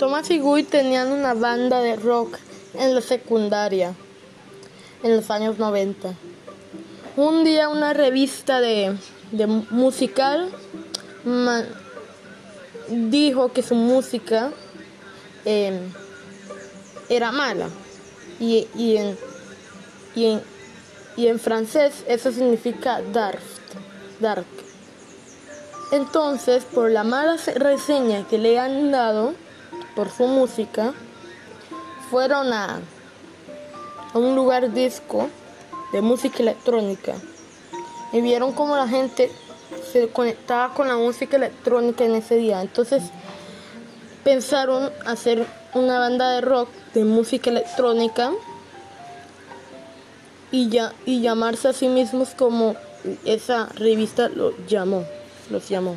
Thomas y Guy tenían una banda de rock en la secundaria en los años 90. Un día una revista de, de musical dijo que su música eh, era mala y, y en, y, en, francés eso significa dark, dark. Entonces, por la mala se- reseña que le han dado por su música, fueron a, a un lugar disco de música electrónica y vieron cómo la gente se conectaba con la música electrónica en ese día. Entonces pensaron hacer una banda de rock de música electrónica y, ya, y llamarse a sí mismos como esa revista lo llamó, los llamó.